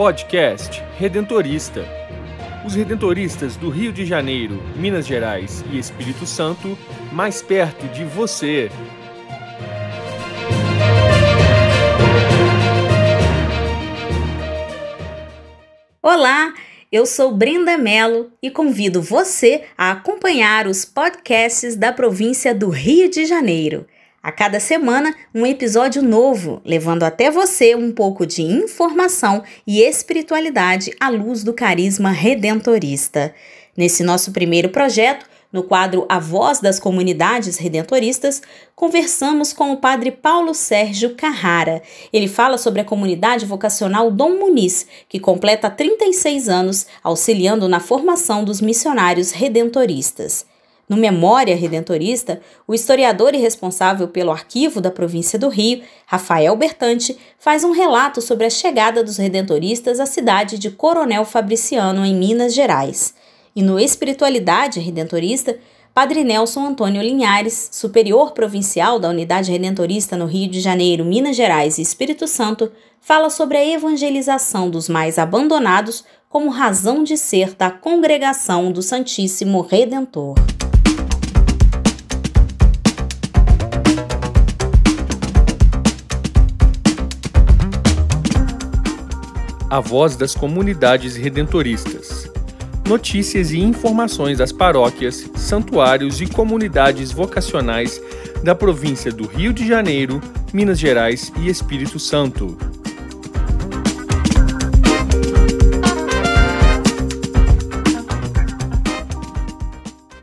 Podcast Redentorista. Os redentoristas do Rio de Janeiro, Minas Gerais e Espírito Santo, mais perto de você. Olá, eu sou Brenda Mello e convido você a acompanhar os podcasts da província do Rio de Janeiro. A cada semana, um episódio novo, levando até você um pouco de informação e espiritualidade à luz do carisma redentorista. Nesse nosso primeiro projeto, no quadro A Voz das Comunidades Redentoristas, conversamos com o padre Paulo Sérgio Carrara. Ele fala sobre a comunidade vocacional Dom Muniz, que completa 36 anos auxiliando na formação dos missionários redentoristas. No Memória Redentorista, o historiador e responsável pelo arquivo da província do Rio, Rafael Bertante, faz um relato sobre a chegada dos redentoristas à cidade de Coronel Fabriciano, em Minas Gerais. E no Espiritualidade Redentorista, Padre Nelson Antônio Linhares, superior provincial da Unidade Redentorista no Rio de Janeiro, Minas Gerais e Espírito Santo, fala sobre a evangelização dos mais abandonados como razão de ser da congregação do Santíssimo Redentor. A voz das comunidades redentoristas. Notícias e informações das paróquias, santuários e comunidades vocacionais da província do Rio de Janeiro, Minas Gerais e Espírito Santo.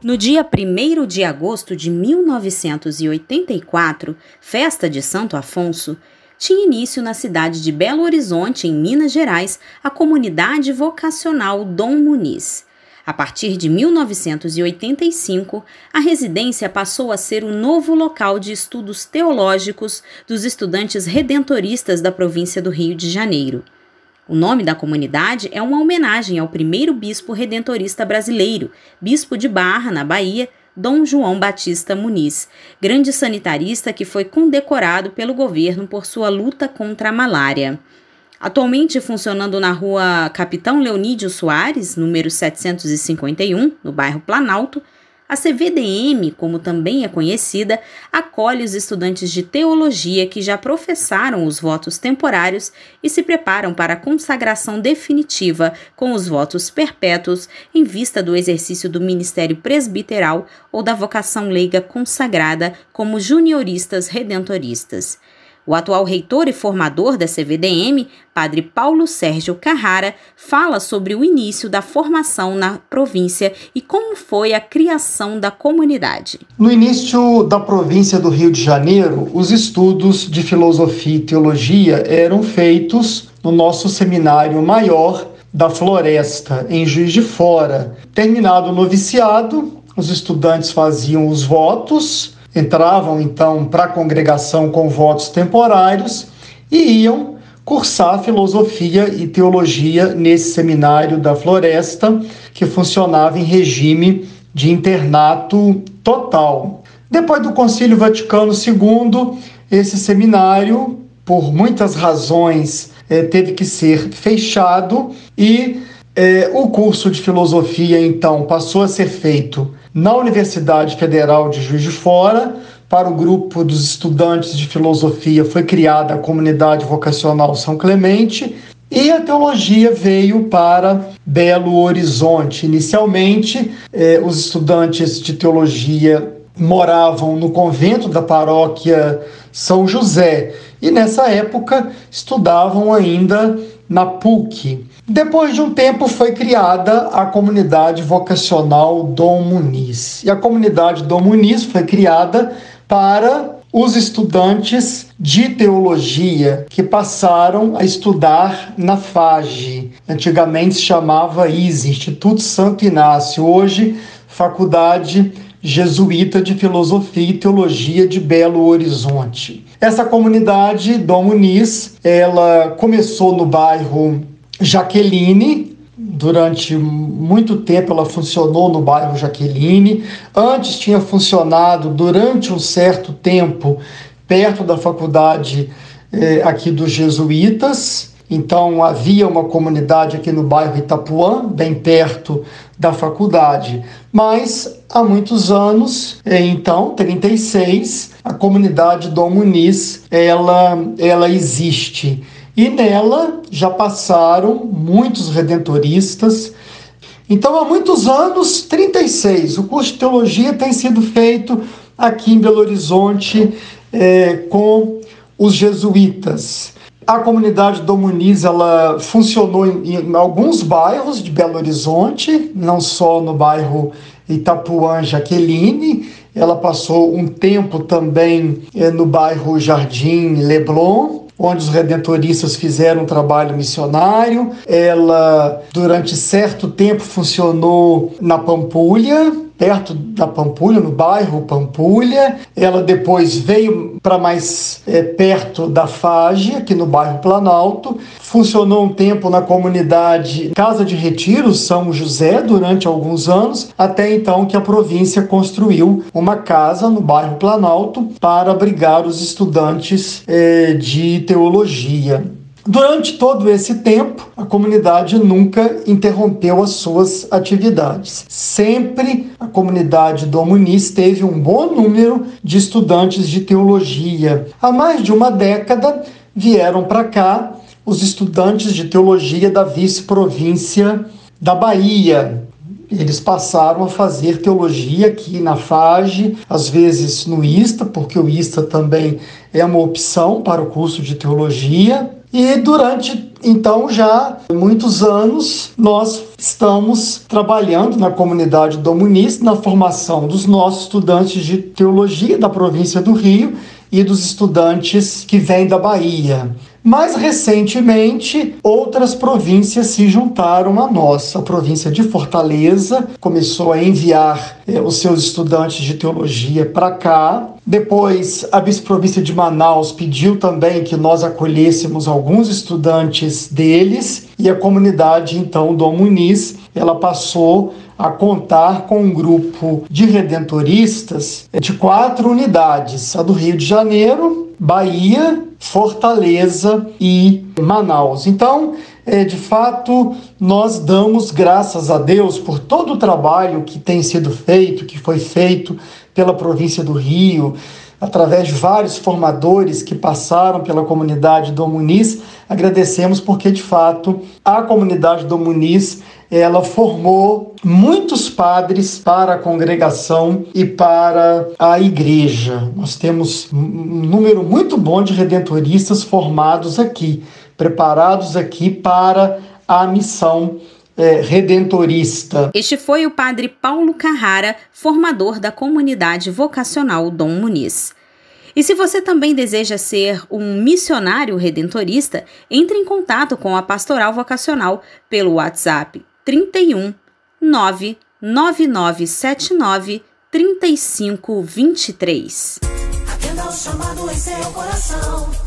No dia 1 de agosto de 1984, festa de Santo Afonso, tinha início na cidade de Belo Horizonte, em Minas Gerais, a comunidade vocacional Dom Muniz. A partir de 1985, a residência passou a ser o novo local de estudos teológicos dos estudantes redentoristas da província do Rio de Janeiro. O nome da comunidade é uma homenagem ao primeiro bispo redentorista brasileiro, bispo de Barra, na Bahia, Dom João Batista Muniz, grande sanitarista que foi condecorado pelo governo por sua luta contra a malária. Atualmente funcionando na rua Capitão Leonídio Soares, número 751, no bairro Planalto, a CVDM, como também é conhecida, acolhe os estudantes de teologia que já professaram os votos temporários e se preparam para a consagração definitiva com os votos perpétuos em vista do exercício do ministério presbiteral ou da vocação leiga consagrada como junioristas redentoristas. O atual reitor e formador da CVDM, Padre Paulo Sérgio Carrara, fala sobre o início da formação na província e como foi a criação da comunidade. No início da província do Rio de Janeiro, os estudos de filosofia e teologia eram feitos no nosso seminário maior da Floresta, em Juiz de Fora. Terminado o noviciado, os estudantes faziam os votos entravam então para a congregação com votos temporários e iam cursar filosofia e teologia nesse seminário da Floresta, que funcionava em regime de internato total. Depois do Concílio Vaticano II, esse seminário, por muitas razões, eh, teve que ser fechado e eh, o curso de filosofia, então, passou a ser feito na Universidade Federal de Juiz de Fora, para o grupo dos estudantes de filosofia foi criada a comunidade vocacional São Clemente e a teologia veio para Belo Horizonte. Inicialmente, eh, os estudantes de teologia moravam no convento da paróquia São José e nessa época estudavam ainda na PUC. Depois de um tempo foi criada a comunidade vocacional Dom Muniz. E a comunidade Dom Muniz foi criada para os estudantes de teologia que passaram a estudar na FAGE. Antigamente se chamava ISE, Instituto Santo Inácio, hoje Faculdade Jesuíta de Filosofia e Teologia de Belo Horizonte. Essa comunidade Dom Muniz, ela começou no bairro Jaqueline, durante muito tempo ela funcionou no bairro Jaqueline. Antes tinha funcionado durante um certo tempo perto da faculdade eh, aqui dos jesuítas. Então havia uma comunidade aqui no bairro Itapuã, bem perto da faculdade. Mas há muitos anos, então, 36, a comunidade Dom Muniz, ela, ela existe. E nela já passaram muitos redentoristas. Então, há muitos anos, 36, o curso de teologia tem sido feito aqui em Belo Horizonte é, com os jesuítas. A comunidade do Muniz ela funcionou em, em, alguns bairros de Belo Horizonte, não só no bairro Itapuã Jaqueline, ela passou um tempo também é, no bairro Jardim Leblon, onde os redentoristas fizeram um trabalho missionário. Ela, durante certo tempo, funcionou na Pampulha, perto da Pampulha, no bairro Pampulha. Ela depois veio para mais é, perto da Fage, aqui no bairro Planalto. Funcionou um tempo na comunidade Casa de Retiro, São José, durante alguns anos, até então que a província construiu uma casa no bairro Planalto para abrigar os estudantes é, de teologia. Durante todo esse tempo, a comunidade nunca interrompeu as suas atividades. Sempre a comunidade do Muniz teve um bom número de estudantes de teologia. Há mais de uma década vieram para cá os estudantes de teologia da vice-província da Bahia, eles passaram a fazer teologia aqui na FAGE, às vezes no ISTA, porque o ISTA também é uma opção para o curso de teologia. E durante então já muitos anos nós estamos trabalhando na comunidade do Muniz na formação dos nossos estudantes de teologia da província do Rio e dos estudantes que vêm da Bahia. Mais recentemente, outras províncias se juntaram a nós. A província de Fortaleza começou a enviar eh, os seus estudantes de teologia para cá. Depois, a vice-província de Manaus pediu também que nós acolhêssemos alguns estudantes deles e a comunidade, então, do Muniz, ela passou a contar com um grupo de redentoristas de quatro unidades: a do Rio de Janeiro, Bahia, Fortaleza e Manaus. Então, é, de fato, nós damos graças a Deus por todo o trabalho que tem sido feito, que foi feito pela província do Rio, através de vários formadores que passaram pela comunidade do Muniz. Agradecemos porque, de fato, a comunidade do Muniz ela formou muitos padres para a congregação e para a igreja. Nós temos um número muito bom de redentoristas formados aqui, preparados aqui para a missão é, redentorista. Este foi o padre Paulo Carrara, formador da comunidade vocacional Dom Muniz. E se você também deseja ser um missionário redentorista, entre em contato com a Pastoral Vocacional pelo WhatsApp 31 99979 3523. Atenda o chamado em seu coração.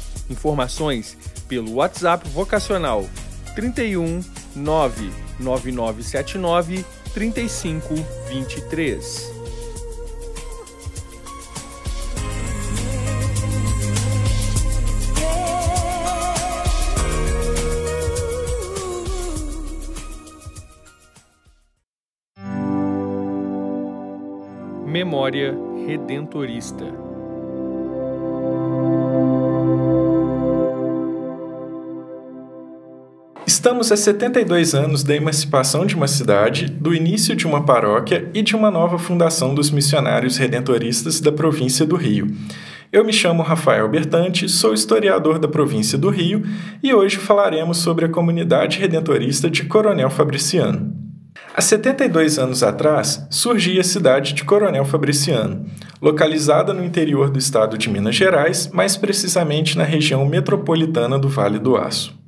Informações pelo WhatsApp vocacional 31 99979 3523. Memória Redentorista. Estamos a 72 anos da emancipação de uma cidade, do início de uma paróquia e de uma nova fundação dos missionários redentoristas da província do Rio. Eu me chamo Rafael Bertante, sou historiador da província do Rio e hoje falaremos sobre a comunidade redentorista de Coronel Fabriciano. Há 72 anos atrás, surgia a cidade de Coronel Fabriciano, localizada no interior do estado de Minas Gerais, mais precisamente na região metropolitana do Vale do Aço.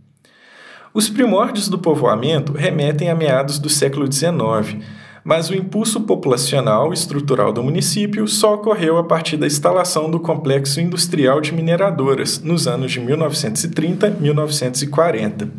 Os primórdios do povoamento remetem a meados do século XIX, mas o impulso populacional e estrutural do município só ocorreu a partir da instalação do complexo industrial de mineradoras nos anos de 1930 e 1940.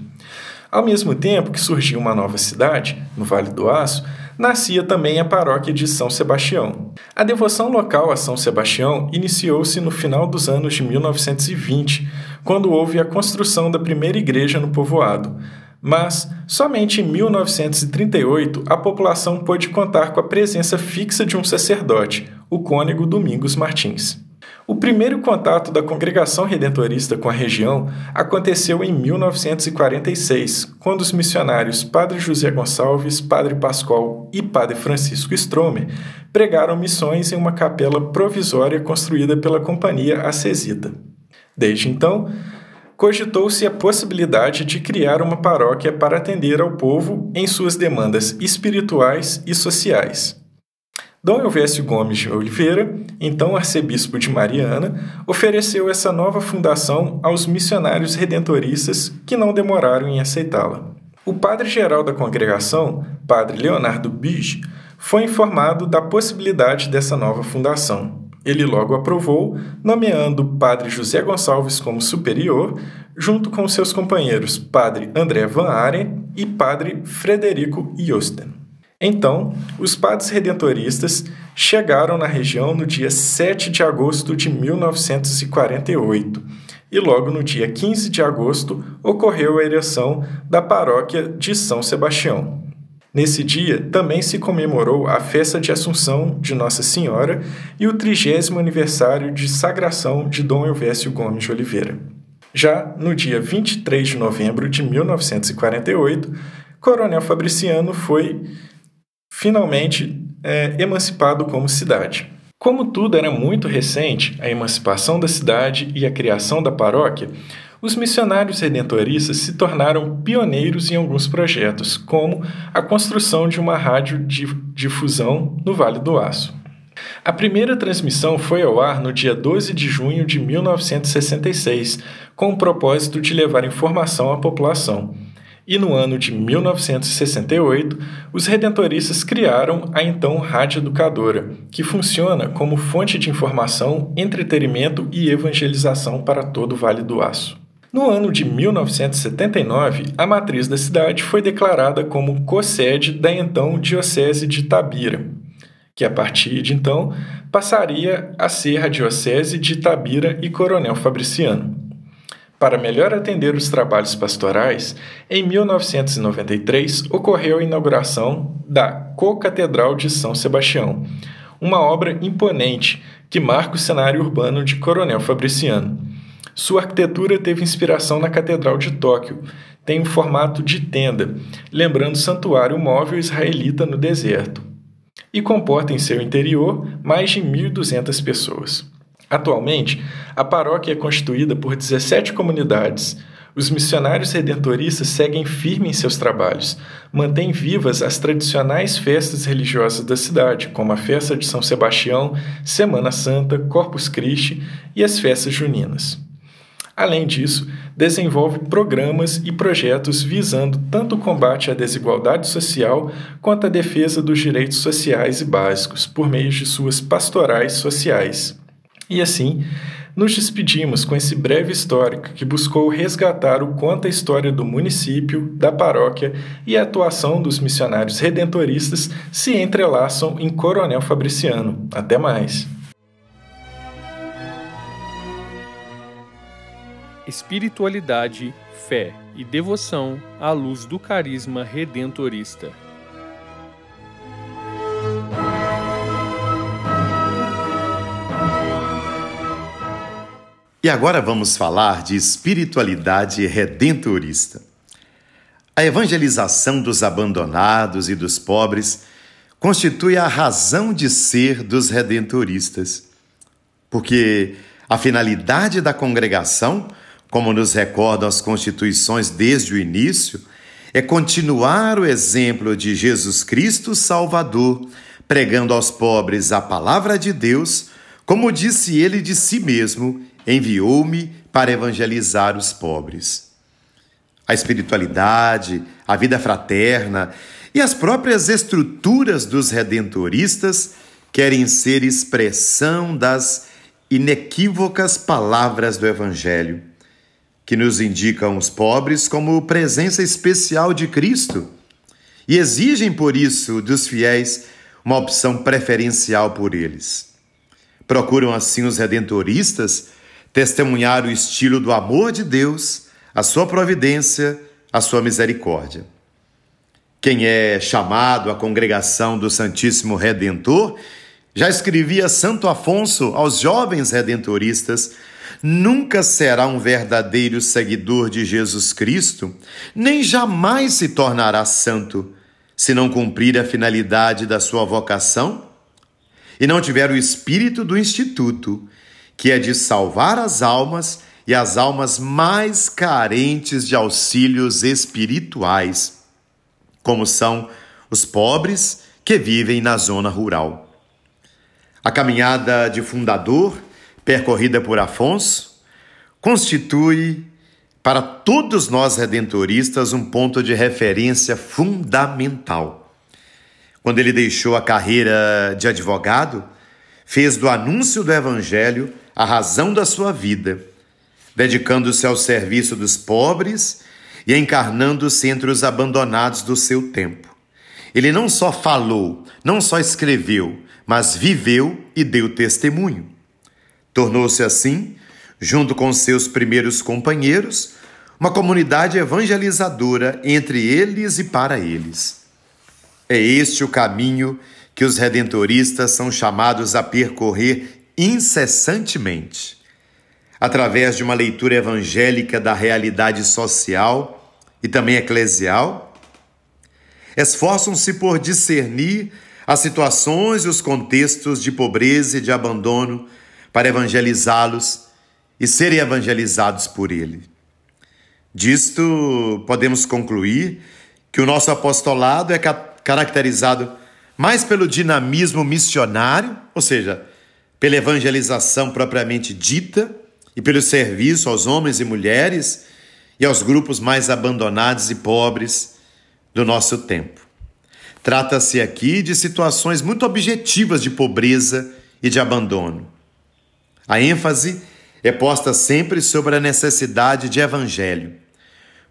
Ao mesmo tempo que surgiu uma nova cidade, no Vale do Aço, nascia também a paróquia de São Sebastião. A devoção local a São Sebastião iniciou-se no final dos anos de 1920, quando houve a construção da primeira igreja no povoado, mas somente em 1938 a população pôde contar com a presença fixa de um sacerdote, o cônego Domingos Martins. O primeiro contato da congregação redentorista com a região aconteceu em 1946, quando os missionários Padre José Gonçalves, Padre Pascoal e Padre Francisco Stromer pregaram missões em uma capela provisória construída pela Companhia Acesita. Desde então, cogitou-se a possibilidade de criar uma paróquia para atender ao povo em suas demandas espirituais e sociais. Dom Elvésio Gomes de Oliveira, então arcebispo de Mariana, ofereceu essa nova fundação aos missionários redentoristas que não demoraram em aceitá-la. O padre-geral da congregação, padre Leonardo Bige, foi informado da possibilidade dessa nova fundação. Ele logo aprovou, nomeando padre José Gonçalves como superior, junto com seus companheiros padre André Van Aren e padre Frederico Josten. Então, os padres redentoristas chegaram na região no dia 7 de agosto de 1948 e logo no dia 15 de agosto ocorreu a ereção da paróquia de São Sebastião. Nesse dia também se comemorou a festa de Assunção de Nossa Senhora e o trigésimo aniversário de sagração de Dom Elvésio Gomes de Oliveira. Já no dia 23 de novembro de 1948, Coronel Fabriciano foi finalmente é, emancipado como cidade. Como tudo era muito recente, a emancipação da cidade e a criação da paróquia, os missionários redentoristas se tornaram pioneiros em alguns projetos, como a construção de uma rádio de difusão no Vale do Aço. A primeira transmissão foi ao ar no dia 12 de junho de 1966, com o propósito de levar informação à população. E no ano de 1968, os redentoristas criaram a então Rádio Educadora, que funciona como fonte de informação, entretenimento e evangelização para todo o Vale do Aço. No ano de 1979, a matriz da cidade foi declarada como co-sede da então Diocese de Tabira, que a partir de então passaria a ser a Diocese de Tabira e Coronel Fabriciano. Para melhor atender os trabalhos pastorais, em 1993 ocorreu a inauguração da Co-Catedral de São Sebastião, uma obra imponente que marca o cenário urbano de Coronel Fabriciano. Sua arquitetura teve inspiração na Catedral de Tóquio. Tem um formato de tenda, lembrando o santuário móvel israelita no deserto. E comporta em seu interior mais de 1.200 pessoas. Atualmente, a paróquia é constituída por 17 comunidades. Os missionários redentoristas seguem firme em seus trabalhos, mantêm vivas as tradicionais festas religiosas da cidade, como a festa de São Sebastião, Semana Santa, Corpus Christi e as festas juninas. Além disso, desenvolve programas e projetos visando tanto o combate à desigualdade social quanto a defesa dos direitos sociais e básicos por meio de suas pastorais sociais. E assim, nos despedimos com esse breve histórico que buscou resgatar o quanto a história do município, da paróquia e a atuação dos missionários redentoristas se entrelaçam em Coronel Fabriciano. Até mais! espiritualidade, fé e devoção à luz do carisma redentorista. E agora vamos falar de espiritualidade redentorista. A evangelização dos abandonados e dos pobres constitui a razão de ser dos redentoristas, porque a finalidade da congregação como nos recordam as constituições desde o início, é continuar o exemplo de Jesus Cristo Salvador, pregando aos pobres a palavra de Deus, como disse ele de si mesmo: enviou-me para evangelizar os pobres. A espiritualidade, a vida fraterna e as próprias estruturas dos redentoristas querem ser expressão das inequívocas palavras do Evangelho, que nos indicam os pobres como presença especial de Cristo e exigem por isso dos fiéis uma opção preferencial por eles. Procuram assim os redentoristas testemunhar o estilo do amor de Deus, a sua providência, a sua misericórdia. Quem é chamado à congregação do Santíssimo Redentor, já escrevia Santo Afonso aos jovens redentoristas, nunca será um verdadeiro seguidor de Jesus Cristo, nem jamais se tornará santo, se não cumprir a finalidade da sua vocação e não tiver o espírito do Instituto, que é de salvar as almas e as almas mais carentes de auxílios espirituais, como são os pobres que vivem na zona rural. A caminhada de fundador, percorrida por Afonso, constitui para todos nós redentoristas um ponto de referência fundamental. Quando ele deixou a carreira de advogado, fez do anúncio do Evangelho a razão da sua vida, dedicando-se ao serviço dos pobres e encarnando-se entre os abandonados do seu tempo. Ele não só falou, não só escreveu, mas viveu e deu testemunho. Tornou-se assim, junto com seus primeiros companheiros, uma comunidade evangelizadora entre eles e para eles. É este o caminho que os redentoristas são chamados a percorrer incessantemente. Através de uma leitura evangélica da realidade social e também eclesial, esforçam-se por discernir as situações e os contextos de pobreza e de abandono para evangelizá-los e serem evangelizados por ele. Disto, podemos concluir que o nosso apostolado é caracterizado mais pelo dinamismo missionário, ou seja, pela evangelização propriamente dita e pelo serviço aos homens e mulheres e aos grupos mais abandonados e pobres do nosso tempo. Trata-se aqui de situações muito objetivas de pobreza e de abandono. A ênfase é posta sempre sobre a necessidade de evangelho,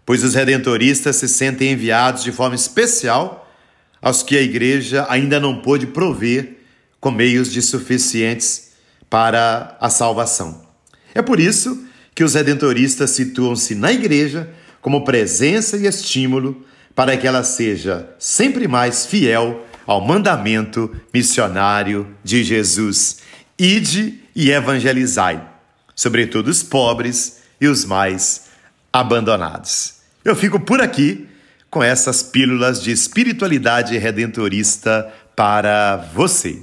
pois os redentoristas se sentem enviados de forma especial aos que a igreja ainda não pôde prover com meios de suficientes para a salvação. É por isso que os redentoristas situam-se na igreja como presença e estímulo para que ela seja sempre mais fiel ao mandamento missionário de Jesus: ide e evangelizai, sobretudo os pobres e os mais abandonados. Eu fico por aqui com essas pílulas de espiritualidade redentorista para você.